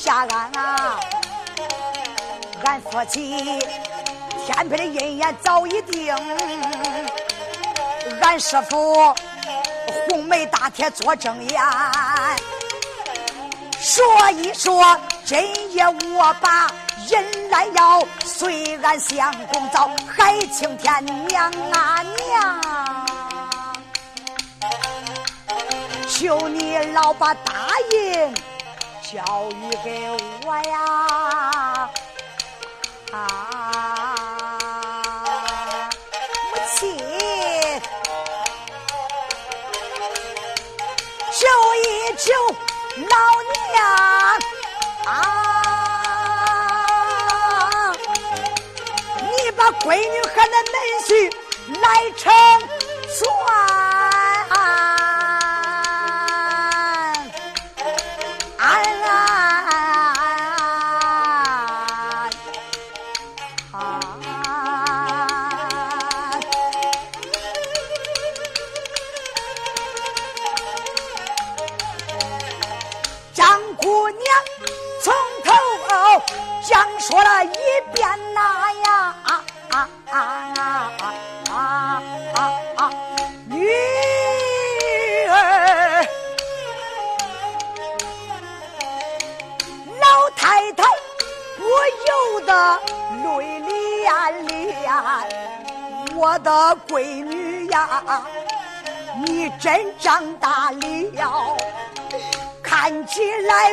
下俺啊！俺夫妻天配的姻缘早已定，俺师傅红梅大铁做证言。说一说，今夜我把人来要，随俺相公到海青天娘啊娘，求你老把答应教育给我呀！啊，母亲，求一求老娘啊！你把闺女和那门婿来成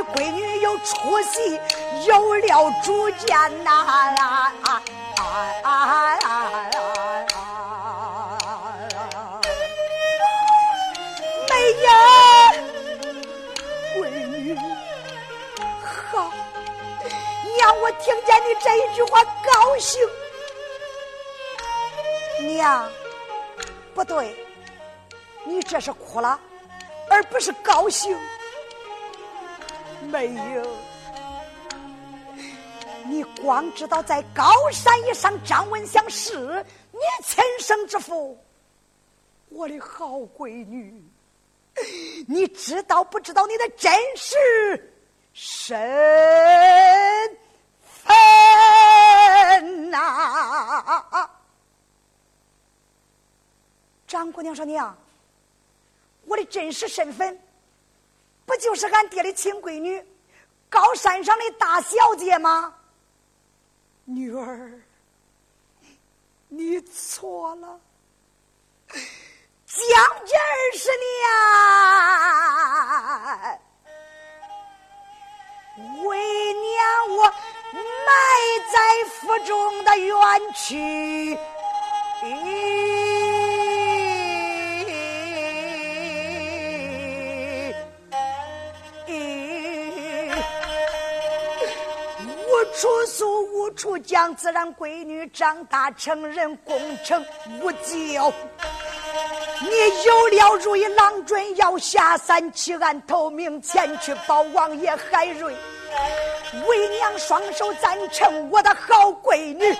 闺女有出息，有了主见呐！啊啊啊啊没呀，闺女，好，娘，我听见你这一句话高兴。娘，不对，你这是哭了，而不是高兴。没有，你光知道在高山以上张文祥是你亲生之父，我的好闺女，你知道不知道你的真实身份呐？张姑娘说：“娘，我的真实身份。”不就是俺爹的亲闺女，高山上的大小姐吗？女儿，你错了，将近二十年，为娘我埋在腹中的冤屈。处诉无处讲，自然闺女长大成人，功成无咎。你有了如意郎君，要下山弃暗投明，前去保王爷海瑞。为娘双手赞成我的好闺女，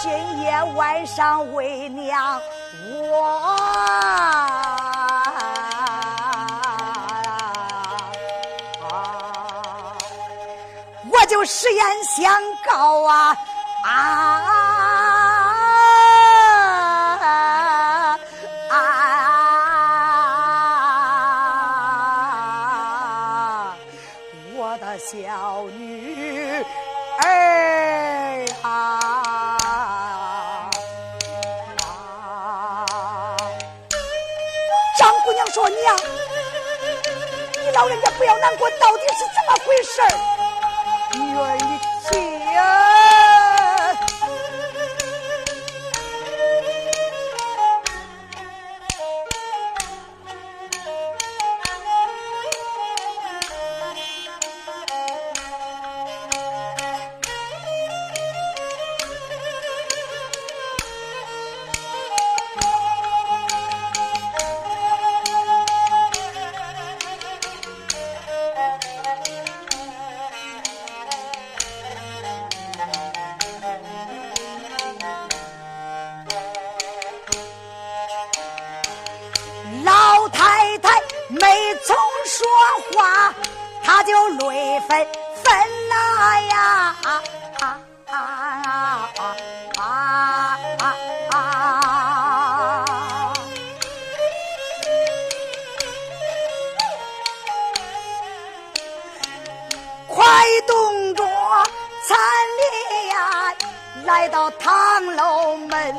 今夜晚上为娘我。就实言相告啊啊啊！我的小女儿啊！张姑娘说：“娘，你老人家不要难过，到底是怎么回事？”儿，你听。来到唐楼门，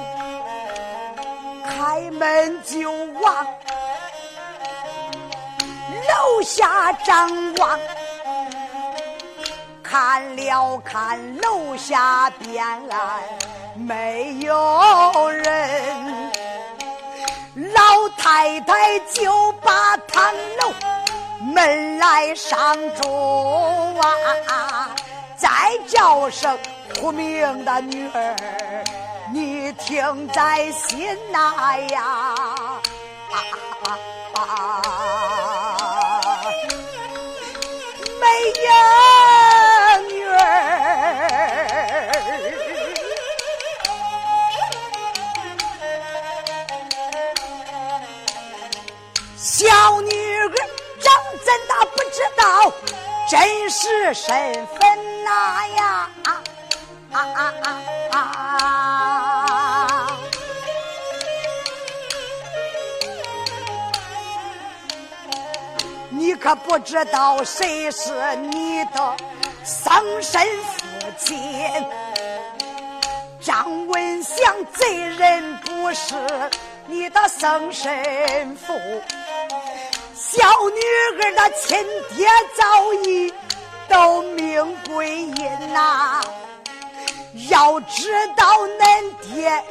开门就往。楼下张望，看了看楼下边，没有人。老太太就把堂楼门来上住啊，再叫声苦命的女儿，你听在心呐呀！啊啊啊！美呀，女儿，小女儿长怎的不知道真实身份呐呀？啊啊啊！你可不知道谁是你的生身父亲？张文祥贼人不是你的生身父，小女儿的亲爹早已都命归阴呐。要知道恁爹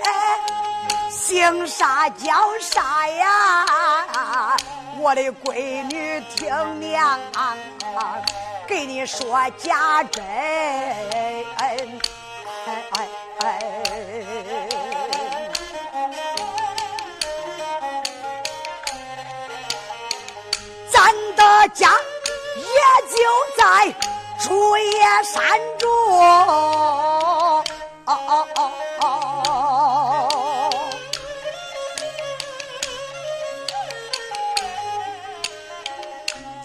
姓啥叫啥呀？我的闺女，听娘给你说家珍。咱的家也就在竹叶山中。哦哦哦哦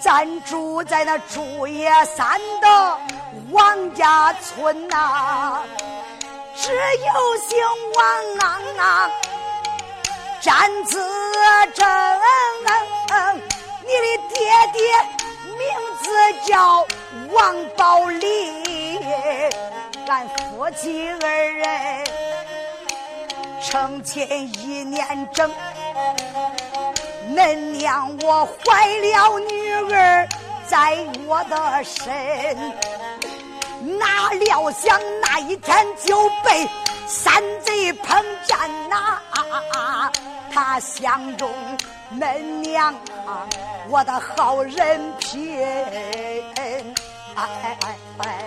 咱住在那竹叶山的王家村呐，只有姓王啊，站子正。你的爹爹名字叫王宝利，俺夫妻二人成亲一年整。恁娘我怀了女儿在我的身，哪料想那一天就被山贼碰见呐！他相中恁娘我的好人品，哎哎哎！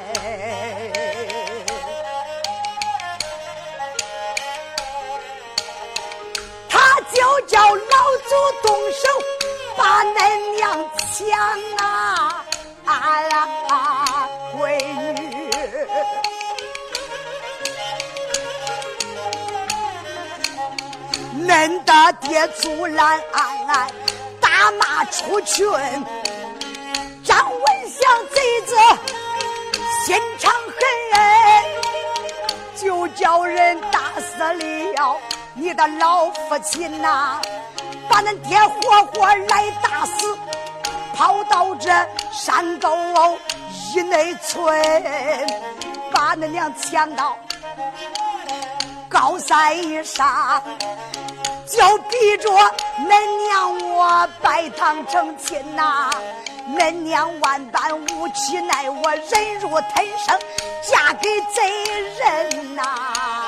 叫老祖动手把恁娘抢啊！啊，闺女，恁的爹阻拦，大骂出群。张文祥贼子心肠狠，就叫人打死了。你的老父亲呐，把恁爹活活来打死，跑到这山沟一内村，把恁娘抢到高山上，就逼着恁娘我拜堂成亲呐。恁娘万般无奇，奈我忍辱吞声，嫁给贼人呐。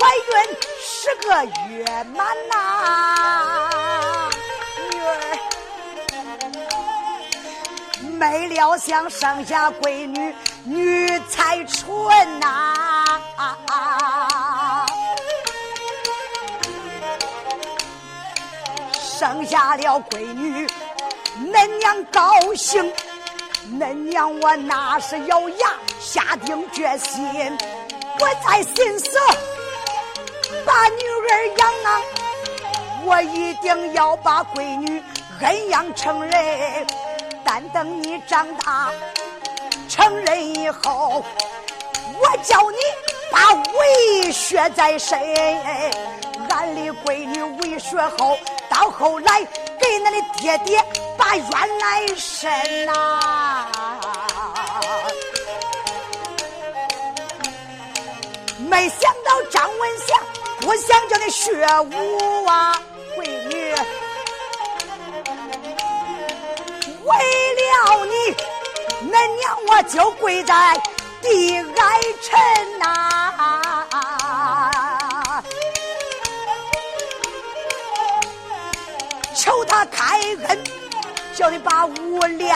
怀孕十个月满呐，女儿没料想生下闺女女才纯呐，生下了闺女，恁娘高兴，恁娘我那是咬牙下定决心。我在心思把女儿养啊，我一定要把闺女恩养成人。但等你长大成人以后，我叫你把为学在身。俺的闺女为学后，到后来给俺的爹爹把冤来伸呐。没想到张文祥我想叫你学武啊，闺女。为了你，恁娘我就跪在地哀臣呐，求他开恩，叫你把武练。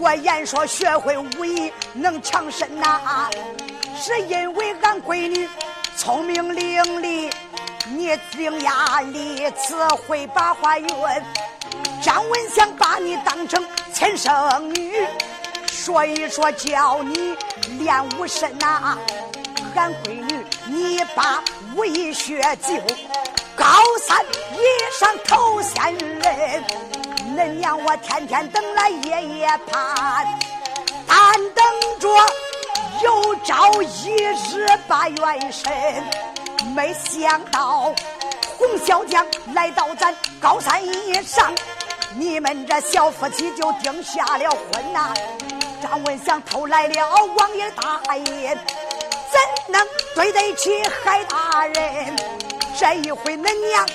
我言说学会武艺能强身呐，是因为俺闺女聪明伶俐，你伶牙俐齿会把话圆。张文祥把你当成亲生女，所以说叫你练武身呐。俺闺女，你把武艺学就高三以上头先人。恁娘我天天等来夜夜盼，盼等着有朝一日把元神。没想到洪小将来到咱高山以上。你们这小夫妻就定下了婚呐！张文祥偷来了王爷大印，怎能对得起海大人？这一回恁娘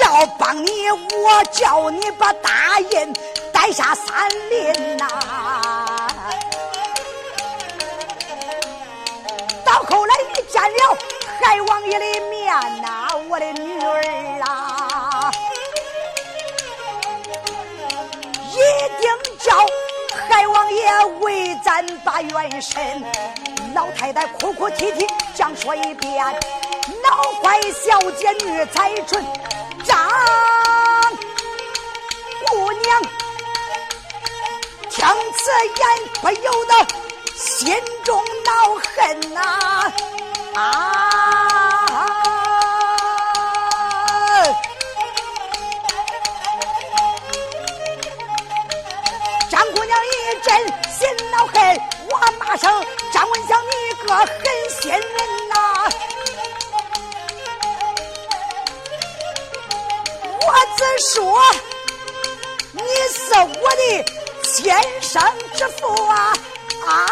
要帮你，我叫你把大印带下山林呐！后来遇见了海王爷的面呐，我的女儿啊！一定叫海王爷为咱把元神。老太太哭哭啼啼讲说一遍，老坏小姐女才纯，张姑娘听此言不由得心中恼恨呐啊！张姑娘一阵心恼恨，我骂声张文祥，你个狠心人呐！我只说你是我的亲生之父啊啊！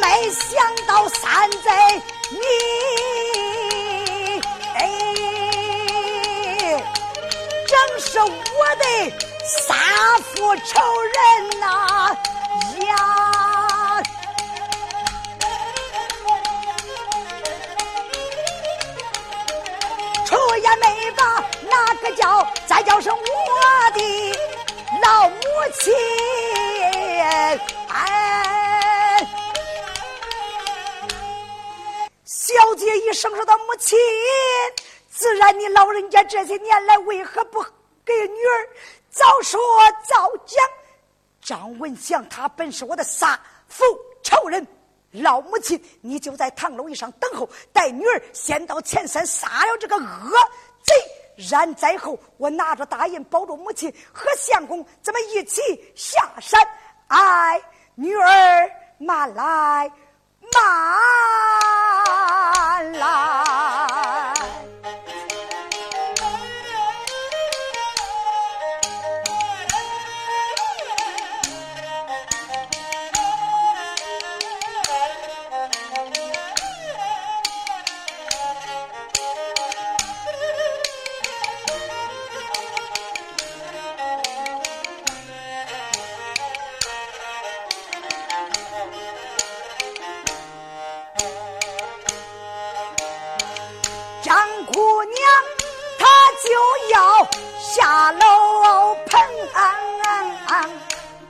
没想到三贼你。正是我的杀父仇人呐呀！出也没把那个叫，再叫声我的小姐一声说到母亲，自然你老人家这些年来为何不？给女儿早说早讲，张文祥他本是我的杀父仇人，老母亲你就在唐楼以上等候，带女儿先到前山杀了这个恶贼，然在后我拿着大印保住母亲和相公，咱们一起下山。哎，女儿慢来，慢来。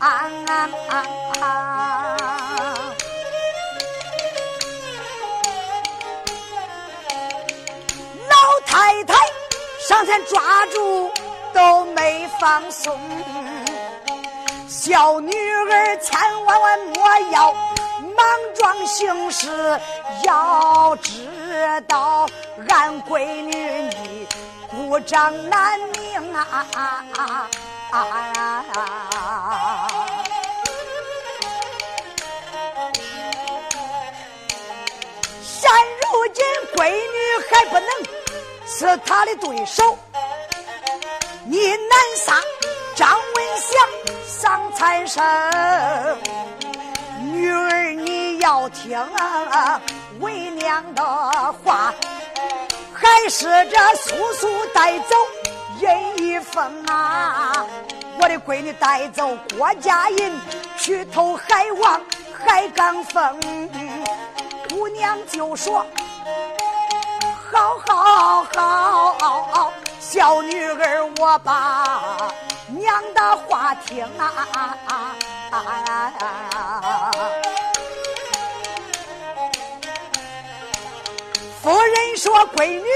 啊啊啊啊老太太上前抓住都没放松，小女儿千万万莫要莽撞行事，要知道俺闺女你孤掌难鸣啊！啊今闺女还不能是他的对手，你难杀张文祥丧残生，女儿你要听为娘的话，还是这速速带走任一峰啊！我的闺女带走郭家银去投海王海刚峰，姑娘就说：好好好，小女儿我把娘的话听啊！夫人说：“闺女，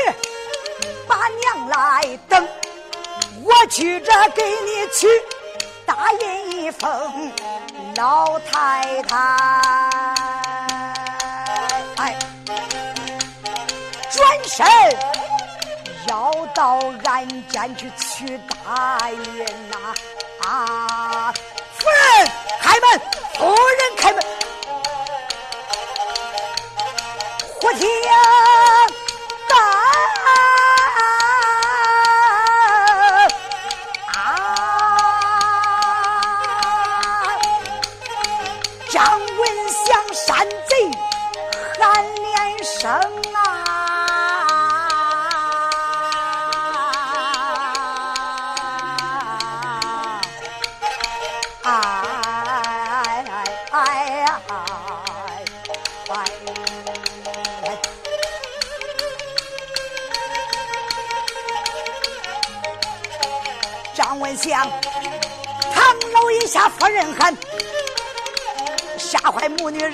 把娘来等，我去这给你取大印一封。”老太太，身要到俺间去取大印呐！啊，夫人开门，夫人开门，胡天。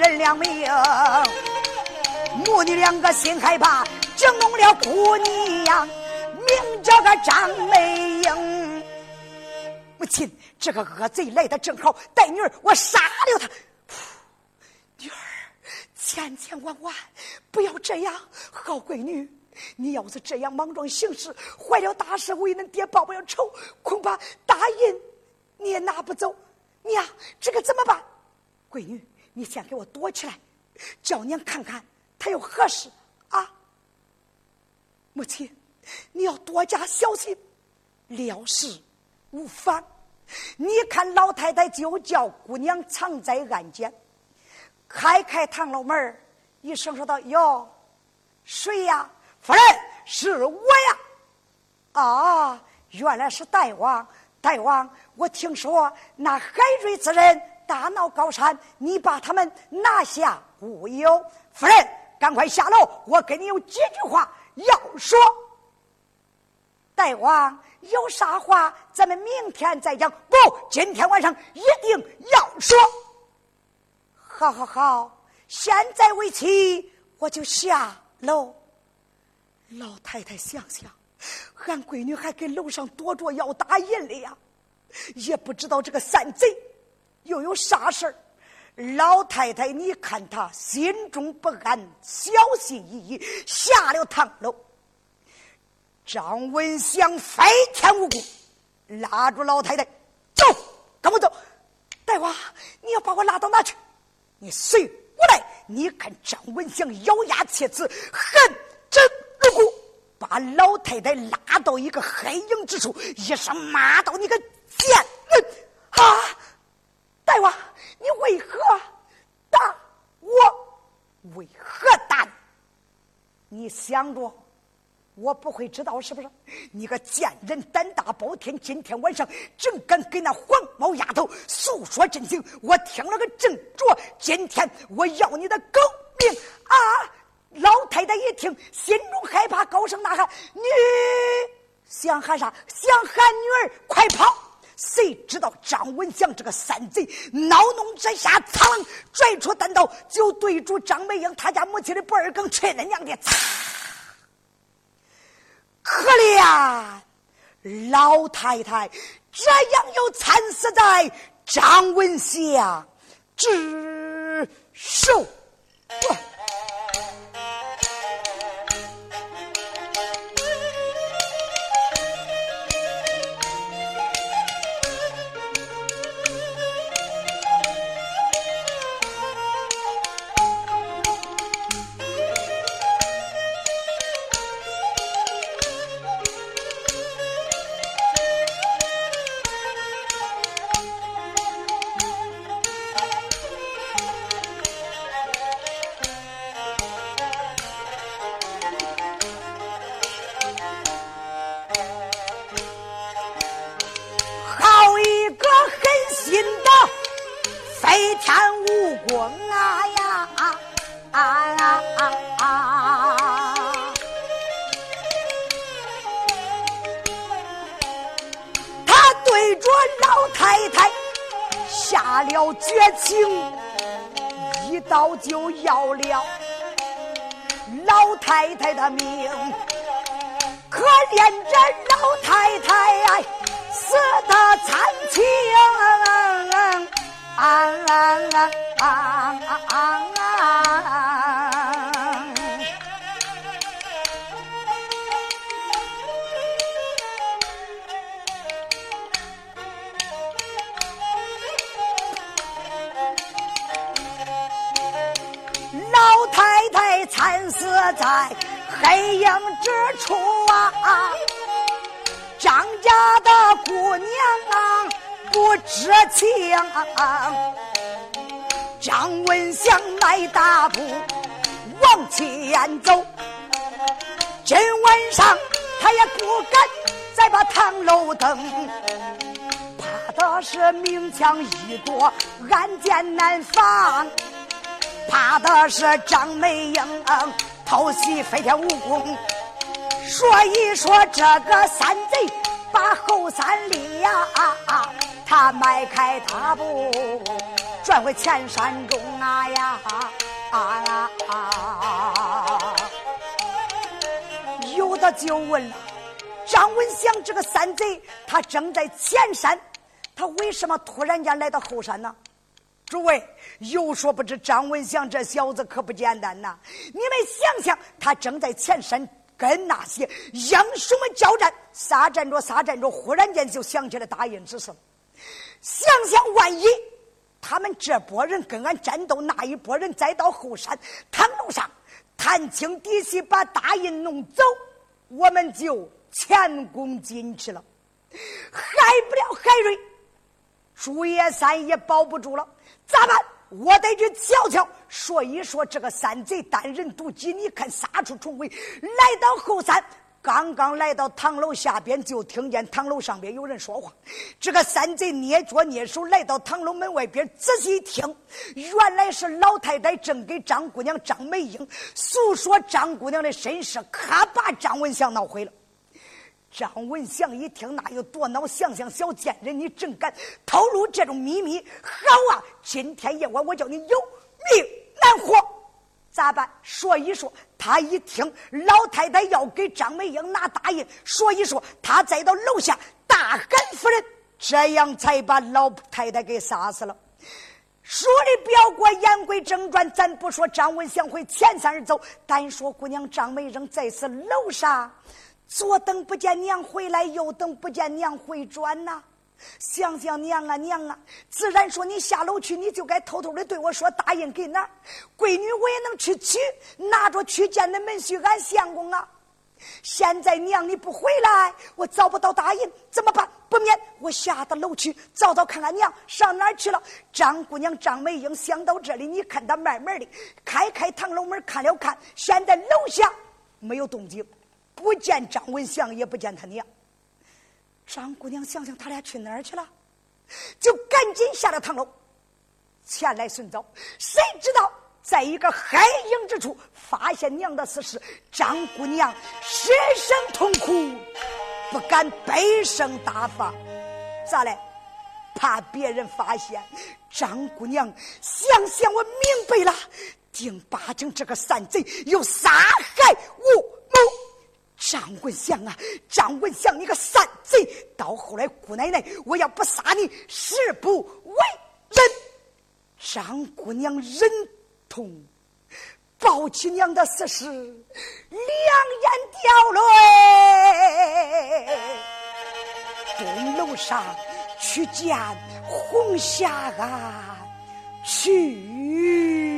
人两命。母女两个心害怕，惊动了姑娘，名叫个张美英。母亲，这个恶贼来的正好，带女儿我杀了他。女儿，千千万万不要这样，好闺女。你要是这样莽撞行事，坏了大事，为恁爹报不了仇，恐怕大印你也拿不走。娘，这个怎么办？闺女，你先给我躲起来，叫娘看看他有何事啊！母亲，你要多加小心，料事无妨。你看老太太就叫姑娘藏在暗间，开开堂楼门一声说道：“哟，谁呀？”夫人，是我呀！啊，原来是大王，大王，我听说那海瑞之人大闹高山，你把他们拿下无忧。夫人，赶快下楼，我跟你有几句话要说。大王有啥话，咱们明天再讲。不，今天晚上一定要说。好好好，现在为期，我就下楼。老太太想想，俺闺女还给楼上躲着要打印的呀，也不知道这个三贼又有啥事儿。老太太，你看她心中不安，小心翼翼下了堂楼。张文祥飞天无故拉住老太太，走，跟我走。大王，你要把我拉到哪去？你随我来。你看张文祥咬牙切齿，恨真。如果把老太太拉到一个黑影之处，一声骂道：“你个贱人！啊，大王，你为何打我？为何打？你想着我不会知道是不是？你个贱人，胆大包天！今天晚上正敢跟那黄毛丫头诉说真情，我听了个正着。今天我要你的狗命啊！”老太太一听，心中害怕，高声呐喊：“女，想喊啥？想喊女儿快跑！”谁知道张文祥这个三贼恼怒之下，噌拽出单刀，就对住张美英他家母亲的不二更，去恁娘的！擦！可怜老太太这样又惨死在张文祥之手。老太太下了绝情，一刀就要了老太太的命。可怜这老太太死的惨情，啊啊啊啊啊！惨死在黑影之处啊！张家的姑娘啊，不知情。张文祥迈大步往前走，今晚上他也不敢再把堂楼登，怕的是明枪易躲，暗箭难防。怕的是张美英偷袭飞天武功，所以说这个山贼把后山里呀，啊啊他迈开大步转回前山中啊呀啊啊！有的就问了，张文祥这个山贼，他正在前山，他为什么突然间来到后山呢？诸位有说不知，张文祥这小子可不简单呐！你们想想，他正在前山跟那些英雄们交战，撒战着撒战着，忽然间就想起了大印之事。想想万一他们这波人跟俺战斗，那一波人再到后山唐楼上探清底细，把大印弄走，我们就前功尽弃了，害不了海瑞，朱叶山也保不住了。咋办？我得去瞧瞧，说一说这个山贼单人独骑，你看杀出重围，来到后山，刚刚来到唐楼下边，就听见唐楼上边有人说话。这个山贼捏脚捏手来到唐楼门外边，仔细听，原来是老太太正给张姑娘张美英诉说张姑娘的身世，可把张文祥闹毁了。张文祥一听，那有多恼？想想小贱人，你真敢透露这种秘密？好啊，今天夜晚我叫你有命难活，咋办？说一说。他一听老太太要给张美英拿大印，说一说，他再到楼下大喊夫人，这样才把老太太给杀死了。说的表过言归正传，咱不说张文祥回前山而走，单说姑娘张美英在此楼上。左等不见娘回来，右等不见娘回转呐！想想娘啊娘啊，自然说你下楼去，你就该偷偷的对我说答应给哪儿？闺女我也能去取，拿着去见那门婿俺相公啊！现在娘你不回来，我找不到答应，怎么办？不免我下到楼去找找看看娘上哪儿去了。张姑娘张美英想到这里，你看她慢慢的开开堂楼门看了看，现在楼下没有动静。不见张文祥，也不见他娘。张姑娘想想，他俩去哪儿去了？就赶紧下了堂楼，前来寻找。谁知道，在一个黑影之处，发现娘的死尸。张姑娘失声痛哭，不敢悲声大发。咋嘞？怕别人发现。张姑娘想想，我明白了，定八成这个山贼有杀害我谋。张文祥啊，张文祥，你个山贼！到后来，姑奶奶，我要不杀你，誓不为人。张姑娘忍痛抱起娘的死尸，两眼掉泪，东楼上去见红霞啊去。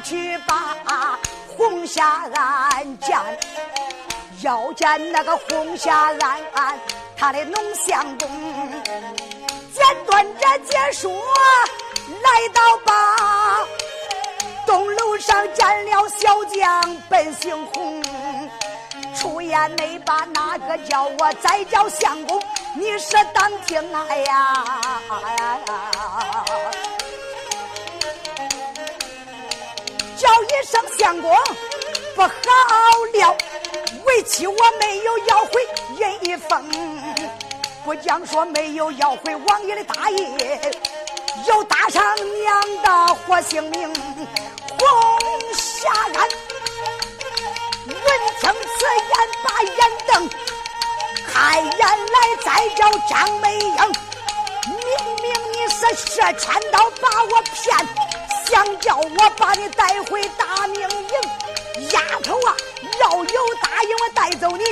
去把红霞案见，要见那个红霞案，他的农相公。简短着解说，来到吧，东楼上见了小将本姓洪，出言没把那个叫我再叫相公，你是当听哎呀，一声相公不好了，为妻我没有要回人一封。不讲说没有要回王爷的大印，又搭上娘的活性命，红霞安闻听此言，把眼瞪，开眼来再叫张美英，明明你是射穿刀把我骗，想叫我把你带回大明营，丫头啊，要有答应我带走你。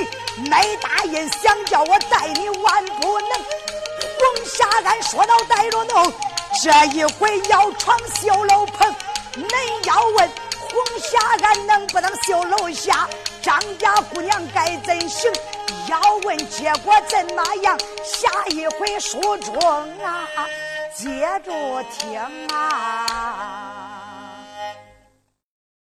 没答应，想叫我带你万不能。红霞安说到带着弄，这一回要闯绣楼棚，恁要问红霞安能不能绣楼下？张家姑娘该怎行？要问结果怎么样？下一回书中啊，接着听啊。